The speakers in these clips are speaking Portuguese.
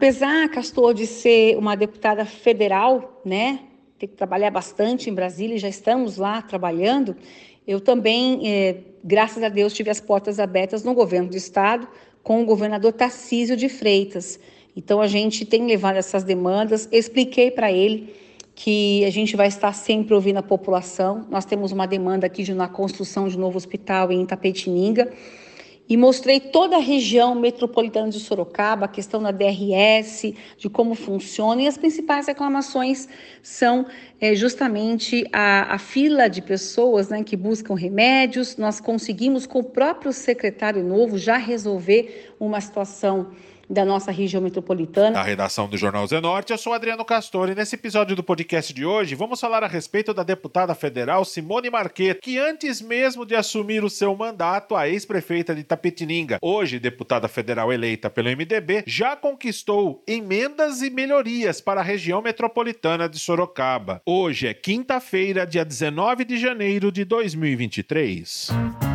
apesar, Castor, de ser uma deputada federal, né, ter que trabalhar bastante em Brasília, já estamos lá trabalhando, eu também, é, graças a Deus, tive as portas abertas no governo do estado com o governador Tarcísio de Freitas. Então, a gente tem levado essas demandas, expliquei para ele que a gente vai estar sempre ouvindo a população. Nós temos uma demanda aqui de uma construção de um novo hospital em Itapetininga e mostrei toda a região metropolitana de Sorocaba, a questão da DRS, de como funciona, e as principais reclamações são é, justamente a, a, fila de pessoas né, que buscam remédios. Nós conseguimos, com o próprio secretário novo, já resolver uma situação da nossa região metropolitana. Na redação do Jornal Zenorte, eu sou Adriano Castor e nesse episódio do podcast de hoje vamos falar a respeito da deputada federal Simone Marquet, que antes mesmo de assumir o seu mandato, a ex-prefeita de Tapetininga, hoje deputada federal eleita pelo MDB, já conquistou emendas e melhorias para a região metropolitana de Sorocaba. Hoje é quinta-feira, dia 19 de janeiro de 2023.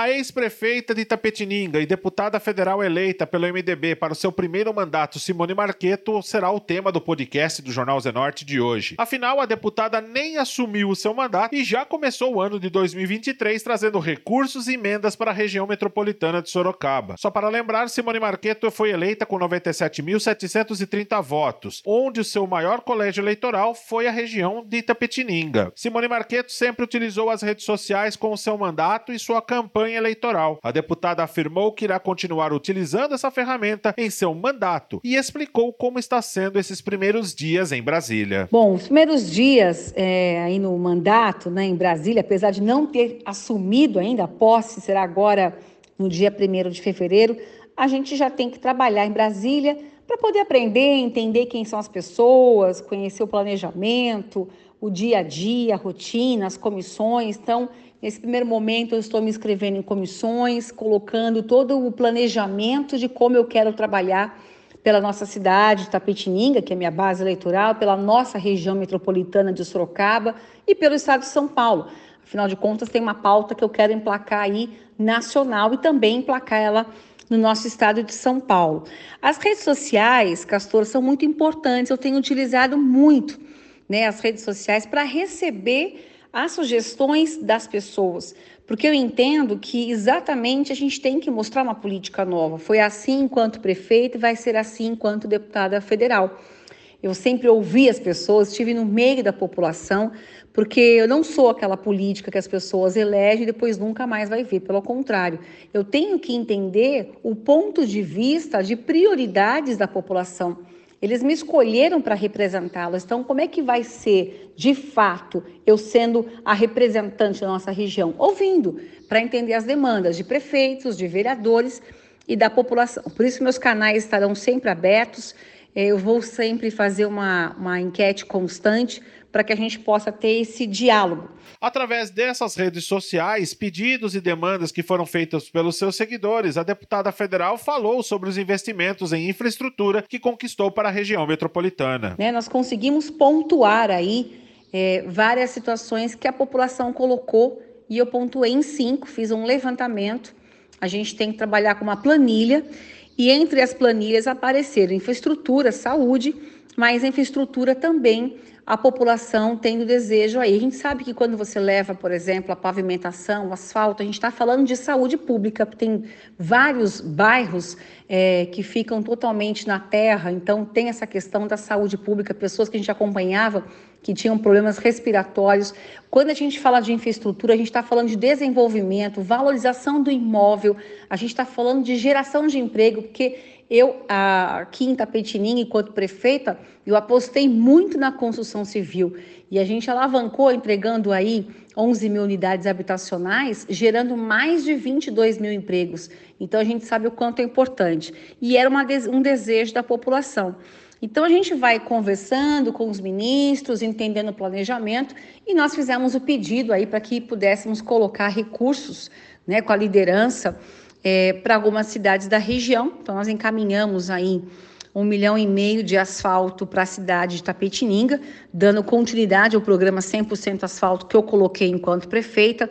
A ex-prefeita de Itapetininga e deputada federal eleita pelo MDB para o seu primeiro mandato, Simone Marqueto, será o tema do podcast do Jornal Zenorte de hoje. Afinal, a deputada nem assumiu o seu mandato e já começou o ano de 2023 trazendo recursos e emendas para a região metropolitana de Sorocaba. Só para lembrar, Simone Marqueto foi eleita com 97.730 votos, onde o seu maior colégio eleitoral foi a região de Itapetininga. Simone Marqueto sempre utilizou as redes sociais com o seu mandato e sua campanha campanha eleitoral. A deputada afirmou que irá continuar utilizando essa ferramenta em seu mandato e explicou como está sendo esses primeiros dias em Brasília. Bom, os primeiros dias é, aí no mandato, né, em Brasília, apesar de não ter assumido ainda a posse, será agora no dia 1 de fevereiro, a gente já tem que trabalhar em Brasília para poder aprender, entender quem são as pessoas, conhecer o planejamento, o dia a dia, a rotina, as comissões. Então, Nesse primeiro momento, eu estou me inscrevendo em comissões, colocando todo o planejamento de como eu quero trabalhar pela nossa cidade de Tapetininga, que é minha base eleitoral, pela nossa região metropolitana de Sorocaba e pelo estado de São Paulo. Afinal de contas, tem uma pauta que eu quero emplacar aí nacional e também emplacar ela no nosso estado de São Paulo. As redes sociais, Castor, são muito importantes. Eu tenho utilizado muito né, as redes sociais para receber as sugestões das pessoas, porque eu entendo que exatamente a gente tem que mostrar uma política nova. Foi assim enquanto prefeito e vai ser assim enquanto deputada federal. Eu sempre ouvi as pessoas, estive no meio da população, porque eu não sou aquela política que as pessoas elegem e depois nunca mais vai ver. Pelo contrário, eu tenho que entender o ponto de vista de prioridades da população. Eles me escolheram para representá-las. Então, como é que vai ser, de fato, eu sendo a representante da nossa região? Ouvindo, para entender as demandas de prefeitos, de vereadores e da população. Por isso, meus canais estarão sempre abertos. É, eu vou sempre fazer uma, uma enquete constante para que a gente possa ter esse diálogo. Através dessas redes sociais, pedidos e demandas que foram feitos pelos seus seguidores, a deputada federal falou sobre os investimentos em infraestrutura que conquistou para a região metropolitana. Né, nós conseguimos pontuar aí é, várias situações que a população colocou e eu pontuei em cinco, fiz um levantamento. A gente tem que trabalhar com uma planilha e entre as planilhas apareceram infraestrutura, saúde, mas infraestrutura também a população tendo desejo aí. A gente sabe que quando você leva, por exemplo, a pavimentação, o asfalto, a gente está falando de saúde pública, tem vários bairros é, que ficam totalmente na terra, então tem essa questão da saúde pública, pessoas que a gente acompanhava que tinham problemas respiratórios. Quando a gente fala de infraestrutura, a gente está falando de desenvolvimento, valorização do imóvel, a gente está falando de geração de emprego, porque eu, aqui em Tapetininga, enquanto prefeita, eu apostei muito na construção civil e a gente alavancou entregando aí 11 mil unidades habitacionais, gerando mais de 22 mil empregos. Então a gente sabe o quanto é importante. E era uma, um desejo da população. Então a gente vai conversando com os ministros, entendendo o planejamento, e nós fizemos o pedido aí para que pudéssemos colocar recursos né, com a liderança é, para algumas cidades da região. Então, nós encaminhamos aí um milhão e meio de asfalto para a cidade de Tapetininga, dando continuidade ao programa 100% asfalto que eu coloquei enquanto prefeita.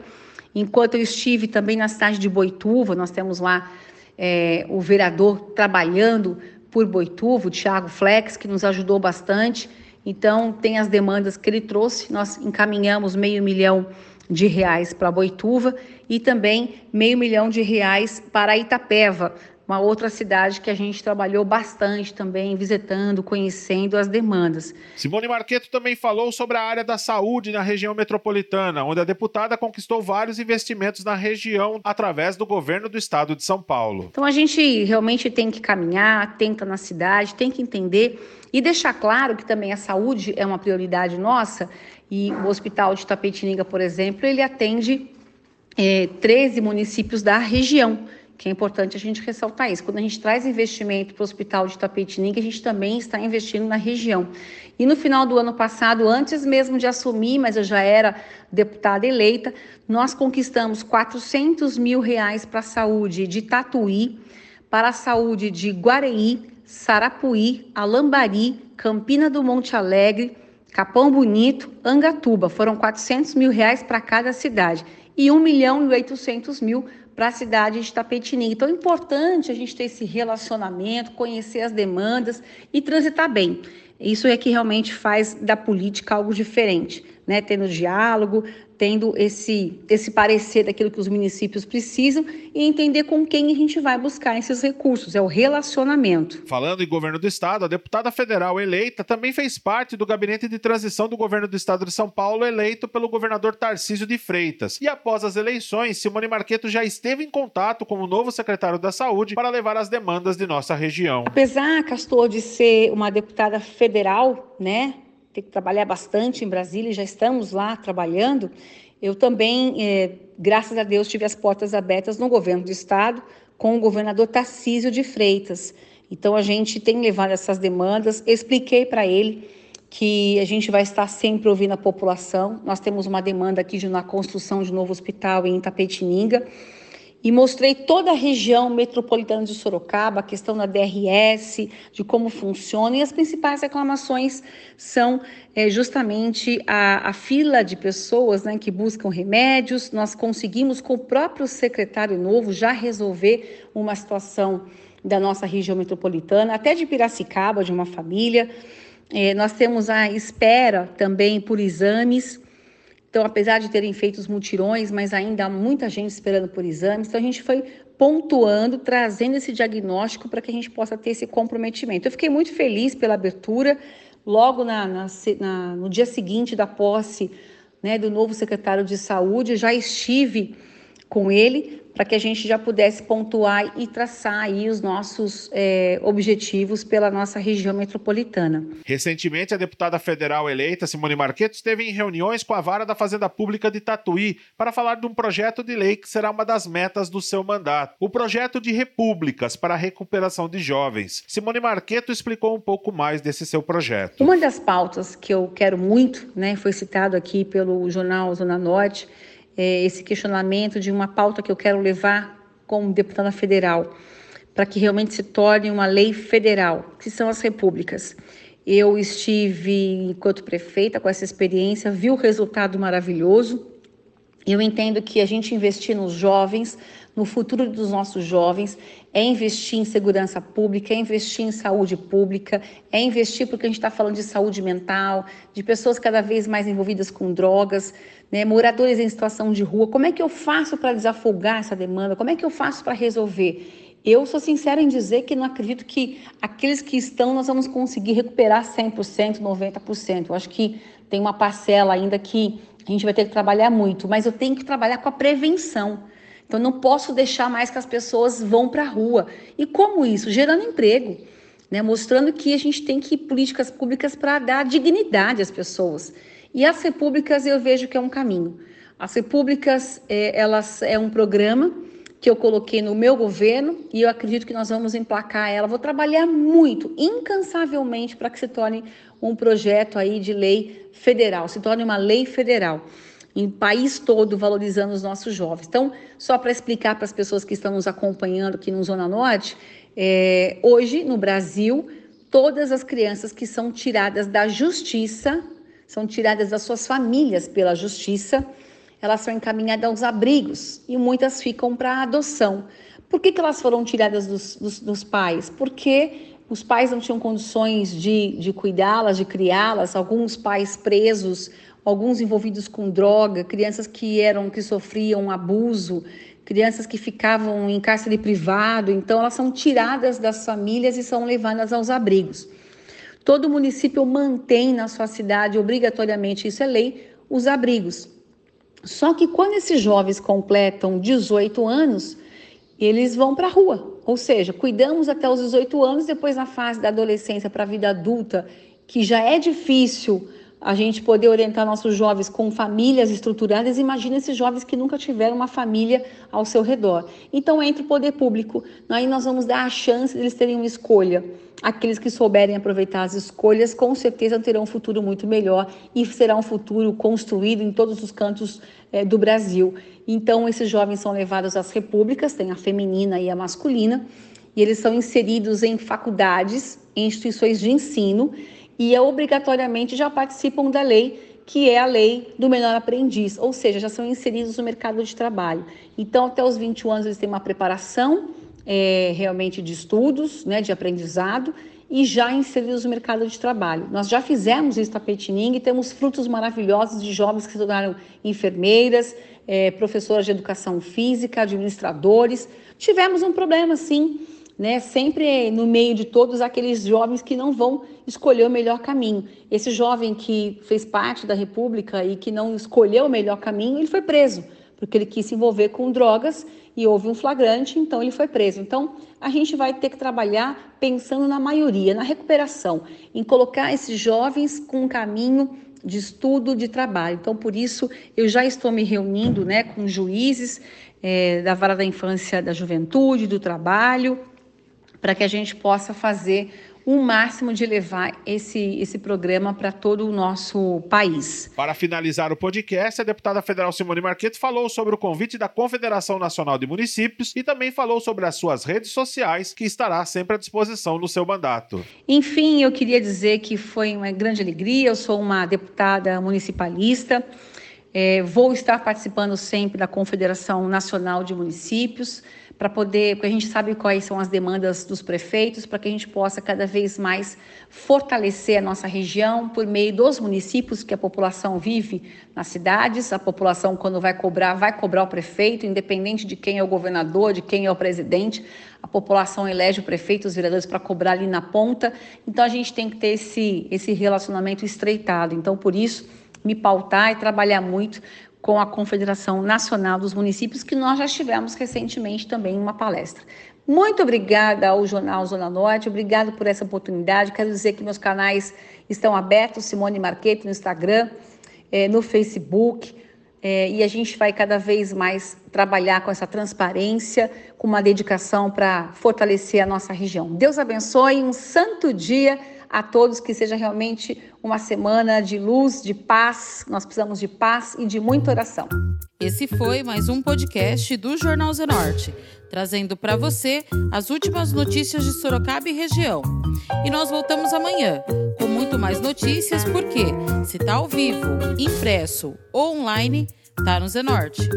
Enquanto eu estive também na cidade de Boituva, nós temos lá é, o vereador trabalhando por Boituva, o Thiago Flex, que nos ajudou bastante. Então, tem as demandas que ele trouxe, nós encaminhamos meio milhão de reais para Boituva e também meio milhão de reais para Itapeva, uma outra cidade que a gente trabalhou bastante também, visitando, conhecendo as demandas. Simone Marqueto também falou sobre a área da saúde na região metropolitana, onde a deputada conquistou vários investimentos na região através do governo do estado de São Paulo. Então a gente realmente tem que caminhar, estar na cidade, tem que entender e deixar claro que também a saúde é uma prioridade nossa e o Hospital de Tapetininga, por exemplo, ele atende é, 13 municípios da região que é importante a gente ressaltar isso. Quando a gente traz investimento para o Hospital de Tapetininga, a gente também está investindo na região. E no final do ano passado, antes mesmo de assumir, mas eu já era deputada eleita, nós conquistamos 400 mil reais para a saúde de Tatuí, para a saúde de Guareí, Sarapuí, Alambari, Campina do Monte Alegre, Capão Bonito, Angatuba. Foram 400 mil reais para cada cidade e 1 milhão e 800 mil para a cidade de Tapetininga. Então é importante a gente ter esse relacionamento, conhecer as demandas e transitar bem. Isso é que realmente faz da política algo diferente, né? Tendo diálogo, tendo esse, esse parecer daquilo que os municípios precisam e entender com quem a gente vai buscar esses recursos, é o relacionamento. Falando em governo do estado, a deputada federal eleita também fez parte do gabinete de transição do governo do estado de São Paulo, eleito pelo governador Tarcísio de Freitas. E após as eleições, Simone Marqueto já esteve em contato com o novo secretário da Saúde para levar as demandas de nossa região. Apesar, Castor, de ser uma deputada federal, né, que trabalhar bastante em Brasília, já estamos lá trabalhando. Eu também, é, graças a Deus, tive as portas abertas no governo do estado com o governador Tarcísio de Freitas. Então a gente tem levado essas demandas, expliquei para ele que a gente vai estar sempre ouvindo a população. Nós temos uma demanda aqui de uma construção de um novo hospital em Itapetininga e mostrei toda a região metropolitana de Sorocaba, a questão da DRS, de como funciona, e as principais reclamações são é, justamente a, a, fila de pessoas né, que buscam remédios. Nós conseguimos, com o próprio secretário novo, já resolver uma situação da nossa região metropolitana, até de Piracicaba, de uma família. É, nós temos a espera também por exames. Então, apesar de terem feito os mutirões, mas ainda há muita gente esperando por exames, então a gente foi pontuando, trazendo esse diagnóstico para que a gente possa ter esse comprometimento. Eu fiquei muito feliz pela abertura, logo na, na, na, no dia seguinte da posse né, do novo secretário de saúde, já estive com ele para que a gente já pudesse pontuar e traçar aí os nossos é, objetivos pela nossa região metropolitana. Recentemente, a deputada federal eleita Simone Marqueto esteve em reuniões com a vara da Fazenda Pública de Tatuí para falar de um projeto de lei que será uma das metas do seu mandato, o projeto de repúblicas para a recuperação de jovens. Simone Marqueto explicou um pouco mais desse seu projeto. Uma das pautas que eu quero muito, né, foi citado aqui pelo jornal Zona Norte, é, esse questionamento de uma pauta que eu quero levar como deputada federal, para que realmente se torne uma lei federal, que são as repúblicas. Eu estive, enquanto prefeita, com essa experiência, vi o resultado maravilhoso. Eu entendo que a gente investir nos jovens, no futuro dos nossos jovens, é investir em segurança pública, é investir em saúde pública, é investir porque a gente está falando de saúde mental, de pessoas cada vez mais envolvidas com drogas, né, moradores em situação de rua. Como é que eu faço para desafogar essa demanda? Como é que eu faço para resolver? Eu sou sincera em dizer que não acredito que aqueles que estão nós vamos conseguir recuperar 100%, 90%. Eu acho que tem uma parcela ainda que a gente vai ter que trabalhar muito, mas eu tenho que trabalhar com a prevenção. Então, não posso deixar mais que as pessoas vão para a rua. E como isso? Gerando emprego, né? mostrando que a gente tem que políticas públicas para dar dignidade às pessoas. E as repúblicas eu vejo que é um caminho. As repúblicas, é, elas é um programa que eu coloquei no meu governo e eu acredito que nós vamos emplacar ela. Vou trabalhar muito, incansavelmente, para que se torne um projeto aí de lei federal, se torne uma lei federal em país todo valorizando os nossos jovens. Então, só para explicar para as pessoas que estão nos acompanhando aqui no Zona Norte, é, hoje no Brasil, todas as crianças que são tiradas da justiça são tiradas das suas famílias pela justiça, elas são encaminhadas aos abrigos e muitas ficam para adoção. Por que, que elas foram tiradas dos, dos, dos pais? Porque os pais não tinham condições de, de cuidá-las, de criá-las, alguns pais presos, alguns envolvidos com droga, crianças que eram que sofriam abuso, crianças que ficavam em cárcere privado, então elas são tiradas das famílias e são levadas aos abrigos. Todo município mantém na sua cidade, obrigatoriamente, isso é lei, os abrigos. Só que quando esses jovens completam 18 anos, eles vão para a rua. Ou seja, cuidamos até os 18 anos, depois na fase da adolescência para a vida adulta, que já é difícil a gente poder orientar nossos jovens com famílias estruturadas, imagina esses jovens que nunca tiveram uma família ao seu redor. Então, entre o poder público, aí nós vamos dar a chance de eles terem uma escolha. Aqueles que souberem aproveitar as escolhas, com certeza terão um futuro muito melhor e será um futuro construído em todos os cantos é, do Brasil. Então, esses jovens são levados às repúblicas, tem a feminina e a masculina, e eles são inseridos em faculdades, em instituições de ensino, e obrigatoriamente já participam da lei, que é a lei do menor aprendiz, ou seja, já são inseridos no mercado de trabalho. Então, até os 21 anos, eles têm uma preparação é, realmente de estudos, né, de aprendizado, e já inseridos no mercado de trabalho. Nós já fizemos isso na e temos frutos maravilhosos de jovens que se tornaram enfermeiras, é, professoras de educação física, administradores. Tivemos um problema, sim, né? Sempre no meio de todos aqueles jovens que não vão escolher o melhor caminho. Esse jovem que fez parte da República e que não escolheu o melhor caminho, ele foi preso, porque ele quis se envolver com drogas e houve um flagrante, então ele foi preso. Então, a gente vai ter que trabalhar pensando na maioria, na recuperação, em colocar esses jovens com um caminho de estudo, de trabalho. Então, por isso, eu já estou me reunindo né, com juízes é, da vara da infância, da juventude, do trabalho, para que a gente possa fazer o máximo de levar esse, esse programa para todo o nosso país. Para finalizar o podcast, a deputada federal Simone Marqueto falou sobre o convite da Confederação Nacional de Municípios e também falou sobre as suas redes sociais, que estará sempre à disposição no seu mandato. Enfim, eu queria dizer que foi uma grande alegria, eu sou uma deputada municipalista. É, vou estar participando sempre da Confederação Nacional de Municípios para poder, porque a gente sabe quais são as demandas dos prefeitos, para que a gente possa cada vez mais fortalecer a nossa região por meio dos municípios que a população vive nas cidades. A população, quando vai cobrar, vai cobrar o prefeito, independente de quem é o governador, de quem é o presidente. A população elege o prefeito, os vereadores para cobrar ali na ponta. Então a gente tem que ter esse, esse relacionamento estreitado. Então, por isso, me pautar e trabalhar muito com a Confederação Nacional dos Municípios, que nós já tivemos recentemente também uma palestra. Muito obrigada ao Jornal Zona Norte, obrigado por essa oportunidade. Quero dizer que meus canais estão abertos, Simone Marquete no Instagram, eh, no Facebook, eh, e a gente vai cada vez mais trabalhar com essa transparência, com uma dedicação para fortalecer a nossa região. Deus abençoe, um santo dia a todos que seja realmente uma semana de luz, de paz. Nós precisamos de paz e de muita oração. Esse foi mais um podcast do Jornal Zenorte, trazendo para você as últimas notícias de Sorocaba e região. E nós voltamos amanhã com muito mais notícias, porque se tá ao vivo, impresso ou online, tá no Zenorte.